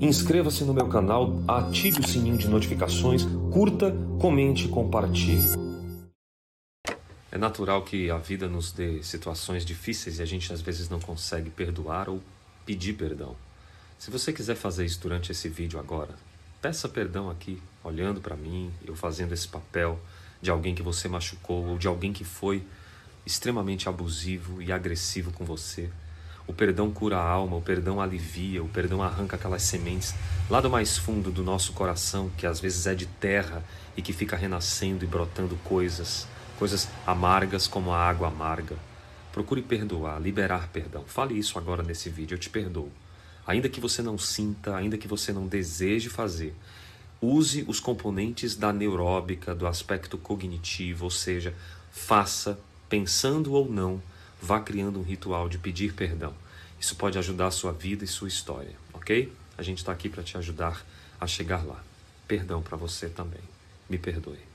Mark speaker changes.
Speaker 1: Inscreva-se no meu canal, ative o sininho de notificações, curta, comente e compartilhe. É natural que a vida nos dê situações difíceis e a gente às vezes não consegue perdoar ou pedir perdão. Se você quiser fazer isso durante esse vídeo agora, peça perdão aqui, olhando para mim, eu fazendo esse papel de alguém que você machucou ou de alguém que foi extremamente abusivo e agressivo com você. O perdão cura a alma, o perdão alivia, o perdão arranca aquelas sementes lá do mais fundo do nosso coração, que às vezes é de terra e que fica renascendo e brotando coisas, coisas amargas como a água amarga. Procure perdoar, liberar perdão. Fale isso agora nesse vídeo, eu te perdoo. Ainda que você não sinta, ainda que você não deseje fazer, use os componentes da neuróbica, do aspecto cognitivo, ou seja, faça, pensando ou não, vá criando um ritual de pedir perdão. Isso pode ajudar a sua vida e sua história, ok? A gente está aqui para te ajudar a chegar lá. Perdão para você também. Me perdoe.